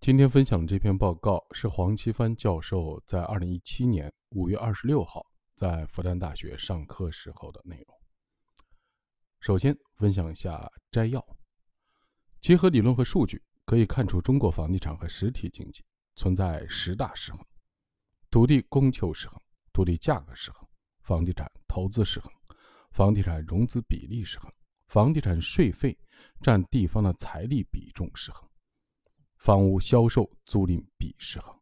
今天分享的这篇报告是黄奇帆教授在二零一七年五月二十六号在复旦大学上课时候的内容。首先分享一下摘要：结合理论和数据，可以看出中国房地产和实体经济存在十大失衡：土地供求失衡、土地价格失衡、房地产投资失衡、房地产融资比例失衡、房地产税费占地方的财力比重失衡。房屋销售租赁比失衡，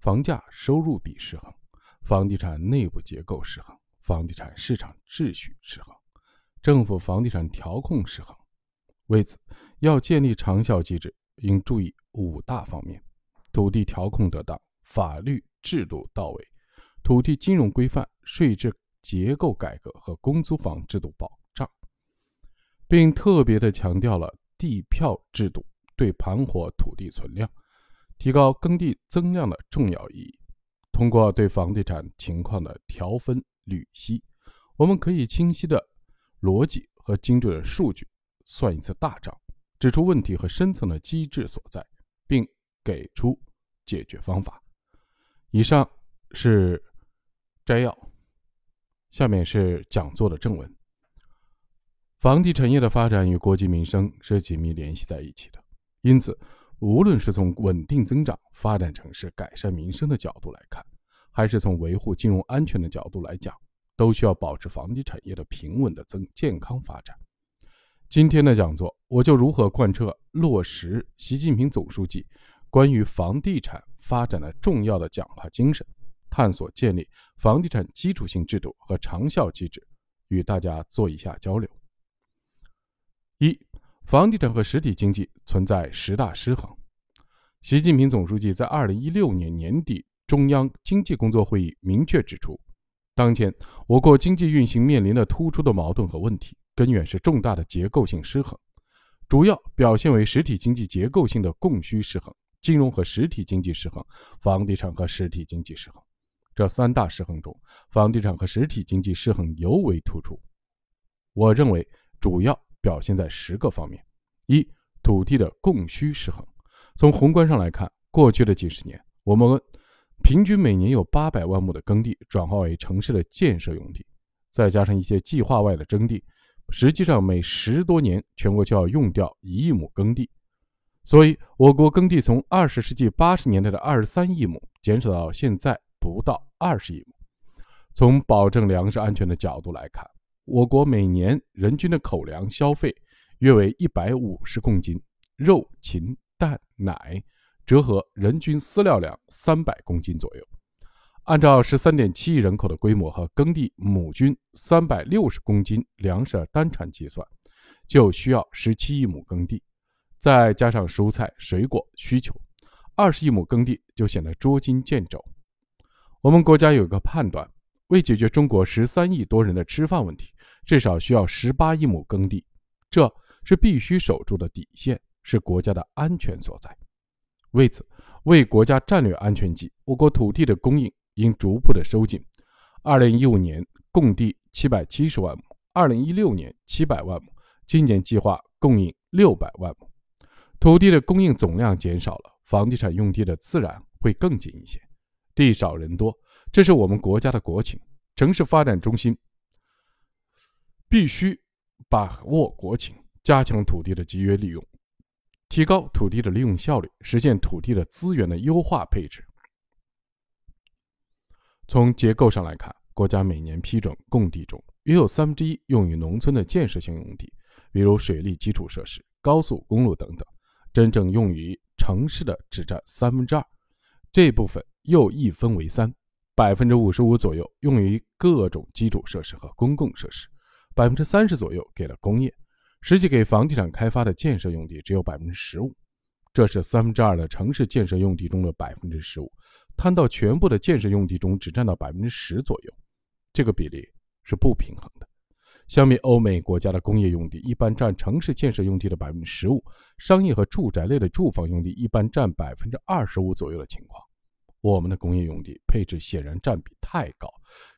房价收入比失衡，房地产内部结构失衡，房地产市场秩序失衡，政府房地产调控失衡。为此，要建立长效机制，应注意五大方面：土地调控得当，法律制度到位，土地金融规范，税制结构改革和公租房制度保障，并特别的强调了地票制度。对盘活土地存量、提高耕地增量的重要意义。通过对房地产情况的调分缕析，我们可以清晰的逻辑和精准的数据算一次大账，指出问题和深层的机制所在，并给出解决方法。以上是摘要，下面是讲座的正文。房地产业的发展与国计民生是紧密联系在一起的。因此，无论是从稳定增长、发展城市、改善民生的角度来看，还是从维护金融安全的角度来讲，都需要保持房地产业的平稳的增健康发展。今天的讲座，我就如何贯彻落实习近平总书记关于房地产发展的重要的讲话精神，探索建立房地产基础性制度和长效机制，与大家做一下交流。房地产和实体经济存在十大失衡。习近平总书记在二零一六年年底中央经济工作会议明确指出，当前我国经济运行面临的突出的矛盾和问题，根源是重大的结构性失衡，主要表现为实体经济结构性的供需失衡、金融和实体经济失衡、房地产和实体经济失衡。这三大失衡中，房地产和实体经济失衡尤为突出。我认为主要。表现在十个方面：一、土地的供需失衡。从宏观上来看，过去的几十年，我们平均每年有八百万亩的耕地转化为城市的建设用地，再加上一些计划外的征地，实际上每十多年全国就要用掉一亿亩耕地。所以，我国耕地从二十世纪八十年代的二十三亿亩减少到现在不到二十亿亩。从保证粮食安全的角度来看，我国每年人均的口粮消费约为一百五十公斤，肉、禽、蛋、奶折合人均饲料量三百公斤左右。按照十三点七亿人口的规模和耕地亩均三百六十公斤粮食单产计算，就需要十七亿亩耕地，再加上蔬菜水果需求，二十亿亩耕地就显得捉襟见肘。我们国家有个判断。为解决中国十三亿多人的吃饭问题，至少需要十八亿亩耕地，这是必须守住的底线，是国家的安全所在。为此，为国家战略安全计，我国土地的供应应逐步的收紧。二零一五年供地七百七十万亩，二零一六年七百万亩，今年计划供应六百万亩。土地的供应总量减少了，房地产用地的自然会更紧一些。地少人多。这是我们国家的国情，城市发展中心必须把握国情，加强土地的集约利用，提高土地的利用效率，实现土地的资源的优化配置。从结构上来看，国家每年批准供地中，约有三分之一用于农村的建设性用地，比如水利基础设施、高速公路等等；真正用于城市的只占三分之二，这部分又一分为三。百分之五十五左右用于各种基础设施和公共设施，百分之三十左右给了工业，实际给房地产开发的建设用地只有百分之十五，这是三分之二的城市建设用地中的百分之十五，摊到全部的建设用地中只占到百分之十左右，这个比例是不平衡的。相比欧美国家的工业用地一般占城市建设用地的百分之十五，商业和住宅类的住房用地一般占百分之二十五左右的情况。我们的工业用地配置显然占比太高，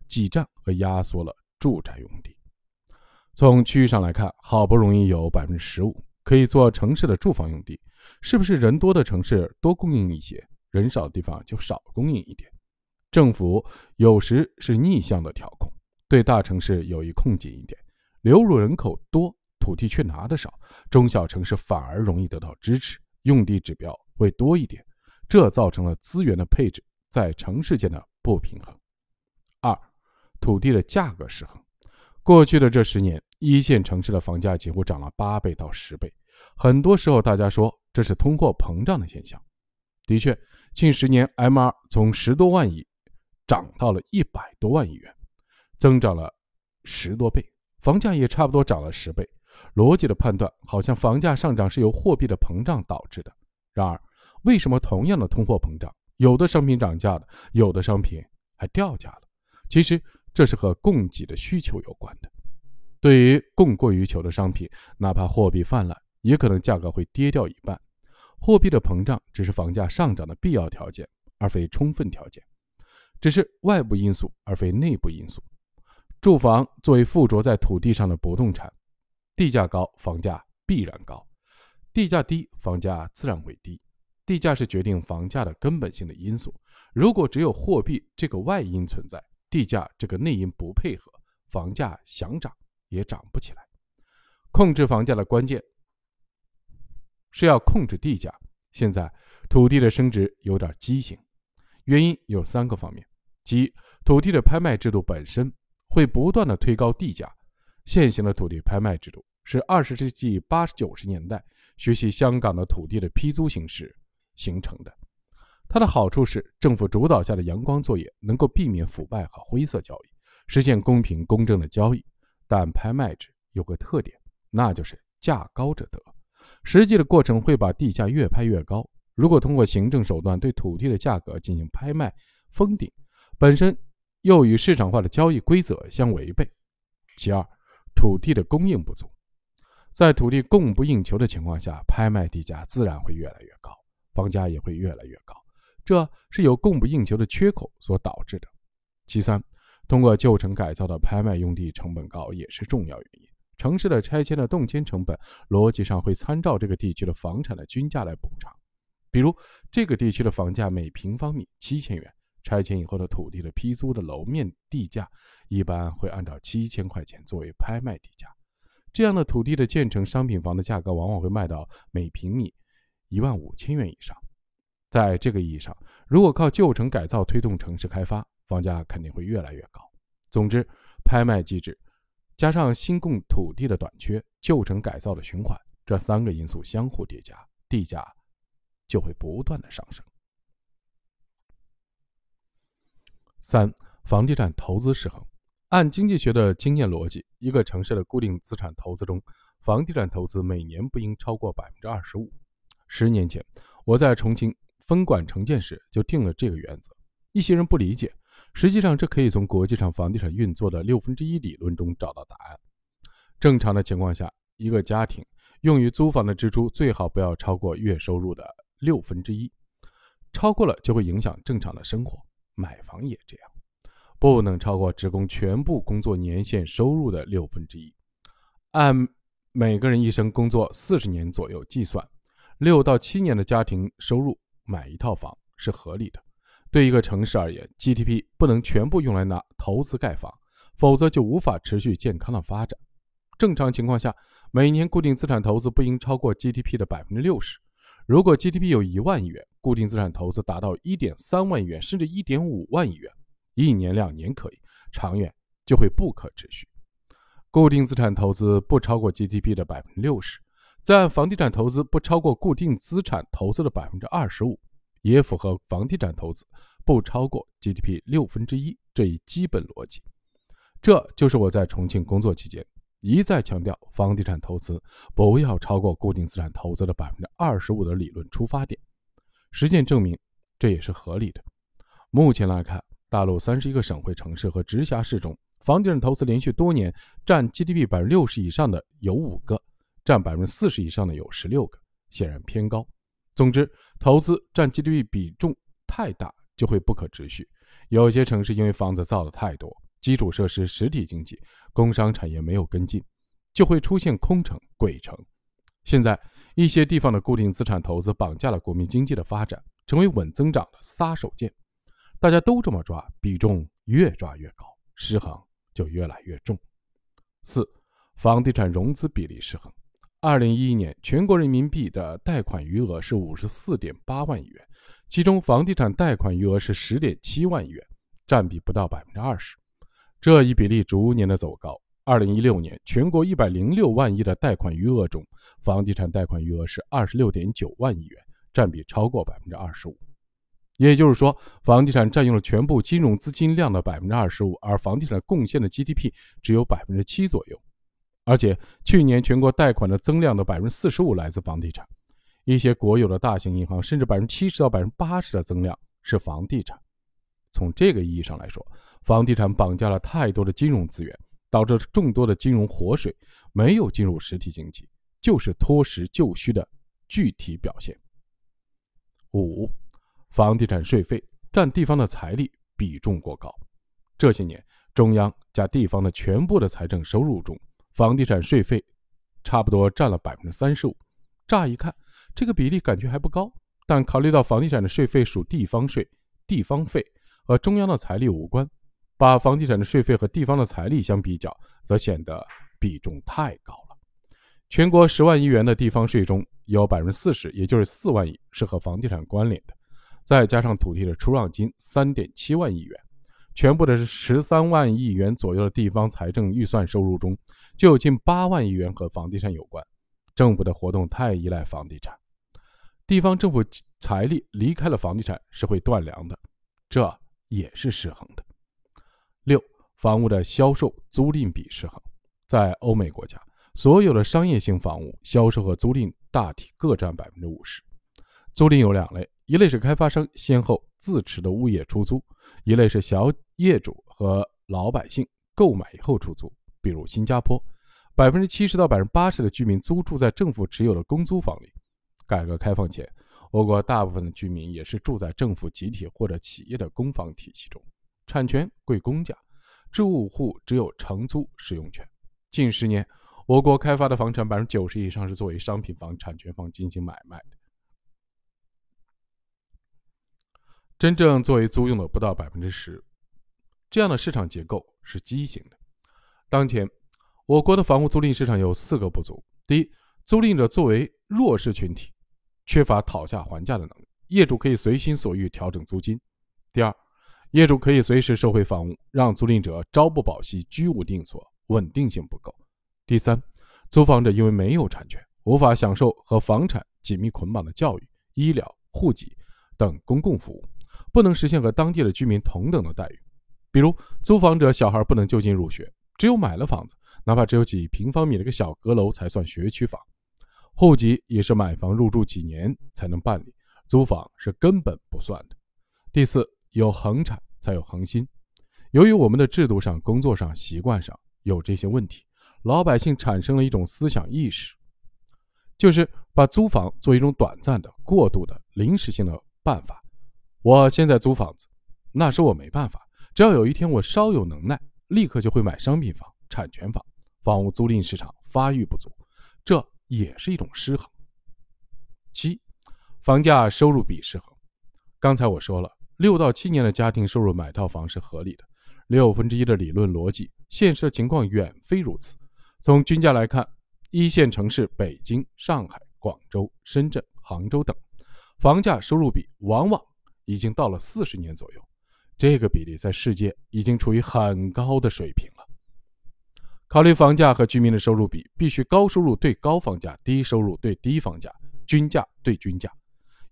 挤占和压缩了住宅用地。从区域上来看，好不容易有百分之十五可以做城市的住房用地，是不是人多的城市多供应一些，人少的地方就少供应一点？政府有时是逆向的调控，对大城市有意控紧一点，流入人口多，土地却拿得少，中小城市反而容易得到支持，用地指标会多一点，这造成了资源的配置在城市间的不平衡。二，土地的价格失衡。过去的这十年，一线城市的房价几乎涨了八倍到十倍，很多时候大家说这是通货膨胀的现象。的确，近十年 M2 从十多万亿。涨到了一百多万亿元，增长了十多倍，房价也差不多涨了十倍。逻辑的判断好像房价上涨是由货币的膨胀导致的。然而，为什么同样的通货膨胀，有的商品涨价了，有的商品还掉价了？其实这是和供给的需求有关的。对于供过于求的商品，哪怕货币泛滥，也可能价格会跌掉一半。货币的膨胀只是房价上涨的必要条件，而非充分条件。只是外部因素，而非内部因素。住房作为附着在土地上的不动产，地价高，房价必然高；地价低，房价自然会低。地价是决定房价的根本性的因素。如果只有货币这个外因存在，地价这个内因不配合，房价想涨也涨不起来。控制房价的关键是要控制地价。现在土地的升值有点畸形。原因有三个方面：其一，土地的拍卖制度本身会不断的推高地价。现行的土地拍卖制度是二十世纪八九十年代学习香港的土地的批租形式形成的。它的好处是，政府主导下的阳光作业能够避免腐败和灰色交易，实现公平公正的交易。但拍卖制有个特点，那就是价高者得，实际的过程会把地价越拍越高。如果通过行政手段对土地的价格进行拍卖封顶，本身又与市场化的交易规则相违背。其二，土地的供应不足，在土地供不应求的情况下，拍卖地价自然会越来越高，房价也会越来越高，这是由供不应求的缺口所导致的。其三，通过旧城改造的拍卖用地成本高也是重要原因。城市的拆迁的动迁成本逻辑上会参照这个地区的房产的均价来补偿。比如这个地区的房价每平方米七千元，拆迁以后的土地的批租的楼面地价一般会按照七千块钱作为拍卖地价。这样的土地的建成商品房的价格往往会卖到每平米一万五千元以上。在这个意义上，如果靠旧城改造推动城市开发，房价肯定会越来越高。总之，拍卖机制加上新供土地的短缺、旧城改造的循环，这三个因素相互叠加，地价。就会不断的上升。三、房地产投资失衡。按经济学的经验逻辑，一个城市的固定资产投资中，房地产投资每年不应超过百分之二十五。十年前，我在重庆分管城建时就定了这个原则。一些人不理解，实际上这可以从国际上房地产运作的六分之一理论中找到答案。正常的情况下，一个家庭用于租房的支出最好不要超过月收入的。六分之一，超过了就会影响正常的生活。买房也这样，不能超过职工全部工作年限收入的六分之一。按每个人一生工作四十年左右计算，六到七年的家庭收入买一套房是合理的。对一个城市而言，GDP 不能全部用来拿投资盖房，否则就无法持续健康的发展。正常情况下，每年固定资产投资不应超过 GDP 的百分之六十。如果 GDP 有一万亿元，固定资产投资达到一点三万亿元，甚至一点五万亿元，一年两年可以，长远就会不可持续。固定资产投资不超过 GDP 的百分之六十，再按房地产投资不超过固定资产投资的百分之二十五，也符合房地产投资不超过 GDP 六分之一这一基本逻辑。这就是我在重庆工作期间。一再强调，房地产投资不要超过固定资产投资的百分之二十五的理论出发点。实践证明，这也是合理的。目前来看，大陆三十一个省会城市和直辖市中，房地产投资连续多年占 GDP 百分之六十以上的有五个，占百分之四十以上的有十六个，显然偏高。总之，投资占 GDP 比重太大，就会不可持续。有些城市因为房子造的太多。基础设施、实体经济、工商产业没有跟进，就会出现空城、鬼城。现在一些地方的固定资产投资绑架了国民经济的发展，成为稳增长的杀手锏。大家都这么抓，比重越抓越高，失衡就越来越重。四、房地产融资比例失衡。二零一一年，全国人民币的贷款余额是五十四点八万亿元，其中房地产贷款余额是十点七万亿元，占比不到百分之二十。这一比例逐年的走高。二零一六年，全国一百零六万亿的贷款余额中，房地产贷款余额是二十六点九万亿元，占比超过百分之二十五。也就是说，房地产占用了全部金融资金量的百分之二十五，而房地产贡献的 GDP 只有百分之七左右。而且，去年全国贷款的增量的百分之四十五来自房地产，一些国有的大型银行甚至百分之七十到百分之八十的增量是房地产。从这个意义上来说，房地产绑架了太多的金融资源。导致众多的金融活水没有进入实体经济，就是脱实就虚的具体表现。五，房地产税费占地方的财力比重过高。这些年，中央加地方的全部的财政收入中，房地产税费差不多占了百分之三十五。乍一看，这个比例感觉还不高，但考虑到房地产的税费属地方税，地方费和中央的财力无关。把房地产的税费和地方的财力相比较，则显得比重太高了。全国十万亿元的地方税中有百分之四十，也就是四万亿是和房地产关联的，再加上土地的出让金三点七万亿元，全部的是十三万亿元左右的地方财政预算收入中，就有近八万亿元和房地产有关。政府的活动太依赖房地产，地方政府财力离开了房地产是会断粮的，这也是失衡的。六、房屋的销售租赁比失衡。在欧美国家，所有的商业性房屋销售和租赁大体各占百分之五十。租赁有两类，一类是开发商先后自持的物业出租，一类是小业主和老百姓购买以后出租。比如新加坡，百分之七十到百分之八十的居民租住在政府持有的公租房里。改革开放前，我国大部分的居民也是住在政府集体或者企业的公房体系中。产权归公家，住户只有承租使用权。近十年，我国开发的房产百分之九十以上是作为商品房、产权房进行买卖的，真正作为租用的不到百分之十。这样的市场结构是畸形的。当前，我国的房屋租赁市场有四个不足：第一，租赁者作为弱势群体，缺乏讨价还价的能力，业主可以随心所欲调整租金；第二，业主可以随时收回房屋，让租赁者朝不保夕、居无定所，稳定性不够。第三，租房者因为没有产权，无法享受和房产紧密捆绑的教育、医疗、户籍等公共服务，不能实现和当地的居民同等的待遇。比如，租房者小孩不能就近入学，只有买了房子，哪怕只有几平方米的一个小阁楼才算学区房。户籍也是买房入住几年才能办理，租房是根本不算的。第四，有恒产。才有恒心。由于我们的制度上、工作上、习惯上有这些问题，老百姓产生了一种思想意识，就是把租房做一种短暂的、过渡的、临时性的办法。我现在租房子，那是我没办法。只要有一天我稍有能耐，立刻就会买商品房、产权房。房屋租赁市场发育不足，这也是一种失衡。七，房价收入比失衡。刚才我说了。六到七年的家庭收入买套房是合理的，六分之一的理论逻辑，现实的情况远非如此。从均价来看，一线城市北京、上海、广州、深圳、杭州等，房价收入比往往已经到了四十年左右，这个比例在世界已经处于很高的水平了。考虑房价和居民的收入比，必须高收入对高房价，低收入对低房价，均价对均价。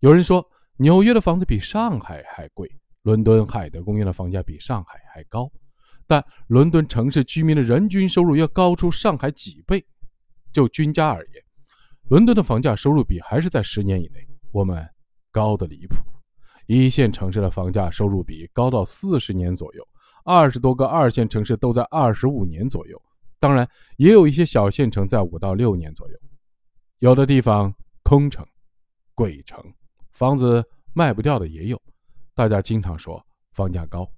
有人说。纽约的房子比上海还贵，伦敦海德公园的房价比上海还高，但伦敦城市居民的人均收入要高出上海几倍。就均价而言，伦敦的房价收入比还是在十年以内，我们高的离谱。一线城市的房价收入比高到四十年左右，二十多个二线城市都在二十五年左右，当然也有一些小县城在五到六年左右。有的地方空城、鬼城。房子卖不掉的也有，大家经常说房价高，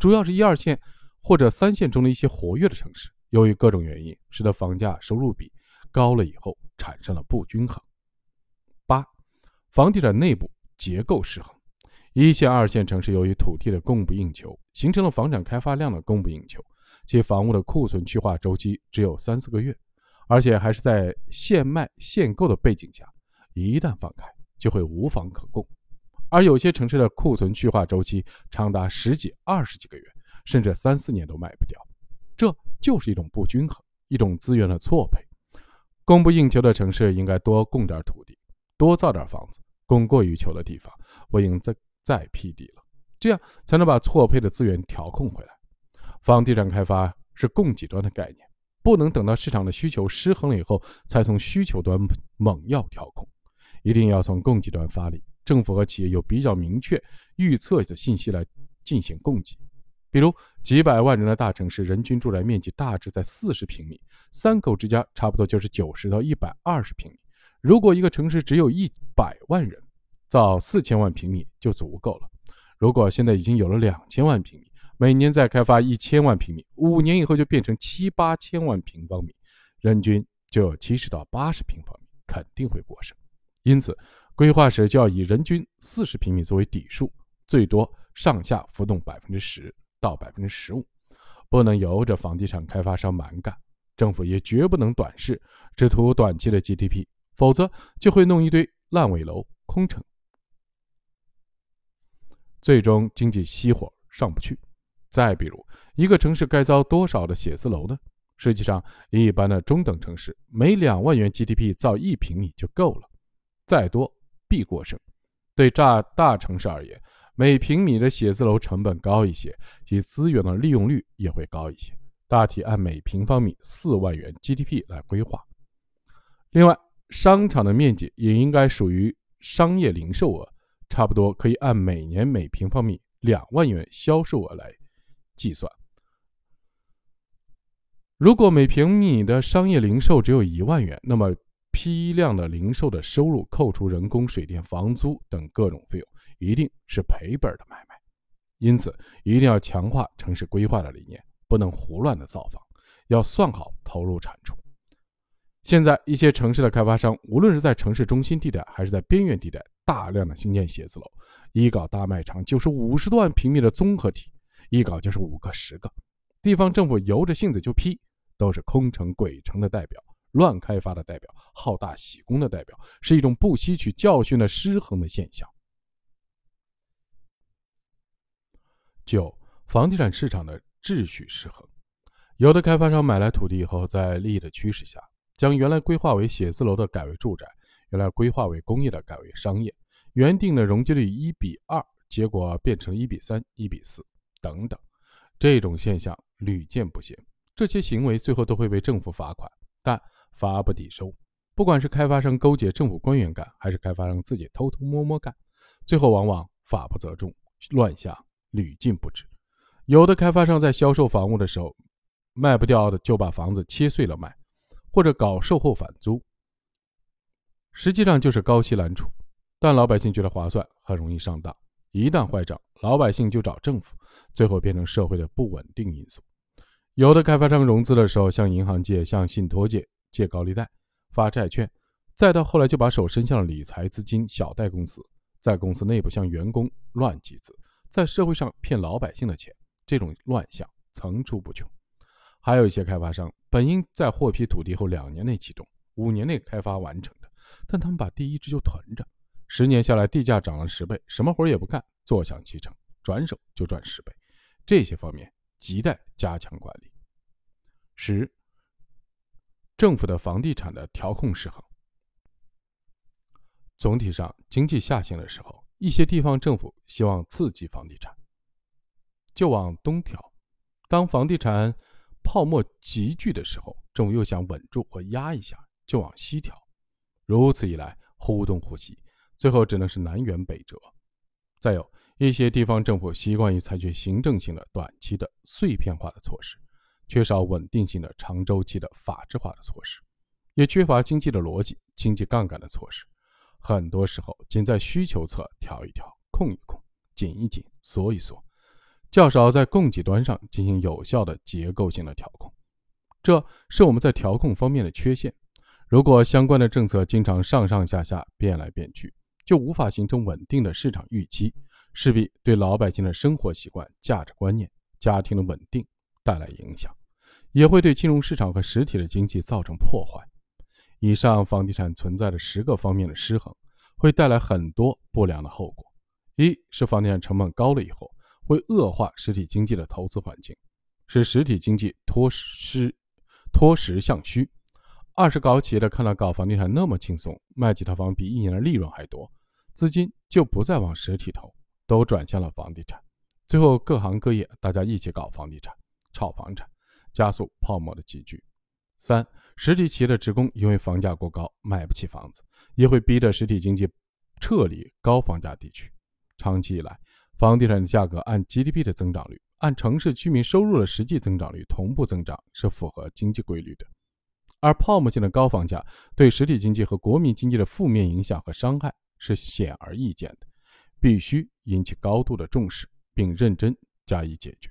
主要是一二线或者三线中的一些活跃的城市，由于各种原因，使得房价收入比高了以后产生了不均衡。八房地产内部结构失衡。一线、二线城市由于土地的供不应求，形成了房产开发量的供不应求，其房屋的库存去化周期只有三四个月，而且还是在限卖限购的背景下，一旦放开就会无房可供。而有些城市的库存去化周期长达十几、二十几个月，甚至三四年都卖不掉，这就是一种不均衡，一种资源的错配。供不应求的城市应该多供点土地，多造点房子；供过于求的地方，不应再。再辟地了，这样才能把错配的资源调控回来。房地产开发是供给端的概念，不能等到市场的需求失衡了以后，才从需求端猛要调控，一定要从供给端发力。政府和企业有比较明确预测的信息来进行供给。比如几百万人的大城市，人均住宅面积大致在四十平米，三口之家差不多就是九十到一百二十平米。如果一个城市只有一百万人，造四千万平米就足够了。如果现在已经有了两千万平米，每年再开发一千万平米，五年以后就变成七八千万平方米，人均就有七十到八十平方米，肯定会过剩。因此，规划时就要以人均四十平米作为底数，最多上下浮动百分之十到百分之十五，不能由着房地产开发商蛮干。政府也绝不能短视，只图短期的 GDP，否则就会弄一堆烂尾楼空城。最终经济熄火上不去。再比如，一个城市该造多少的写字楼呢？实际上，一般的中等城市每两万元 GDP 造一平米就够了，再多必过剩。对大大城市而言，每平米的写字楼成本高一些，其资源的利用率也会高一些。大体按每平方米四万元 GDP 来规划。另外，商场的面积也应该属于商业零售额。差不多可以按每年每平方米两万元销售额来计算。如果每平米的商业零售只有一万元，那么批量的零售的收入扣除人工、水电、房租等各种费用，一定是赔本的买卖。因此，一定要强化城市规划的理念，不能胡乱的造房，要算好投入产出。现在一些城市的开发商，无论是在城市中心地带还是在边缘地带。大量的新建写字楼，一搞大卖场就是五十多万平米的综合体，一搞就是五个十个。地方政府由着性子就批，都是空城鬼城的代表，乱开发的代表，好大喜功的代表，是一种不吸取教训的失衡的现象。九，房地产市场的秩序失衡，有的开发商买来土地以后，在利益的驱使下，将原来规划为写字楼的改为住宅。原来规划为工业的改为商业，原定的容积率一比二，结果变成一比三、一比四等等，这种现象屡见不鲜。这些行为最后都会被政府罚款，但罚不抵收。不管是开发商勾结政府官员干，还是开发商自己偷偷摸摸干，最后往往法不责众，乱象屡禁不止。有的开发商在销售房屋的时候，卖不掉的就把房子切碎了卖，或者搞售后返租。实际上就是高息揽储，但老百姓觉得划算，很容易上当。一旦坏账，老百姓就找政府，最后变成社会的不稳定因素。有的开发商融资的时候，向银行借，向信托借，借高利贷，发债券，再到后来就把手伸向了理财资金、小贷公司，在公司内部向员工乱集资，在社会上骗老百姓的钱，这种乱象层出不穷。还有一些开发商本应在获批土地后两年内启动，五年内开发完成。但他们把地一直就囤着，十年下来地价涨了十倍，什么活也不干，坐享其成，转手就赚十倍。这些方面亟待加强管理。十，政府的房地产的调控失衡。总体上，经济下行的时候，一些地方政府希望刺激房地产，就往东调；当房地产泡沫急剧的时候，政府又想稳住或压一下，就往西调。如此一来，忽东忽西，最后只能是南辕北辙。再有一些地方政府习惯于采取行政性的、短期的、碎片化的措施，缺少稳定性的、长周期的、法制化的措施，也缺乏经济的逻辑、经济杠杆的措施。很多时候，仅在需求侧调一调、控一控、紧一紧、缩一缩，较少在供给端上进行有效的结构性的调控。这是我们在调控方面的缺陷。如果相关的政策经常上上下下变来变去，就无法形成稳定的市场预期，势必对老百姓的生活习惯、价值观念、家庭的稳定带来影响，也会对金融市场和实体的经济造成破坏。以上房地产存在的十个方面的失衡，会带来很多不良的后果。一是房地产成本高了以后，会恶化实体经济的投资环境，使实体经济脱实脱实向虚。二是搞企业的看到搞房地产那么轻松，卖几套房比一年的利润还多，资金就不再往实体投，都转向了房地产。最后各行各业大家一起搞房地产，炒房产，加速泡沫的集聚。三，实体企业的职工因为房价过高买不起房子，也会逼着实体经济撤离高房价地区。长期以来，房地产的价格按 GDP 的增长率，按城市居民收入的实际增长率同步增长，是符合经济规律的。而泡沫性的高房价对实体经济和国民经济的负面影响和伤害是显而易见的，必须引起高度的重视，并认真加以解决。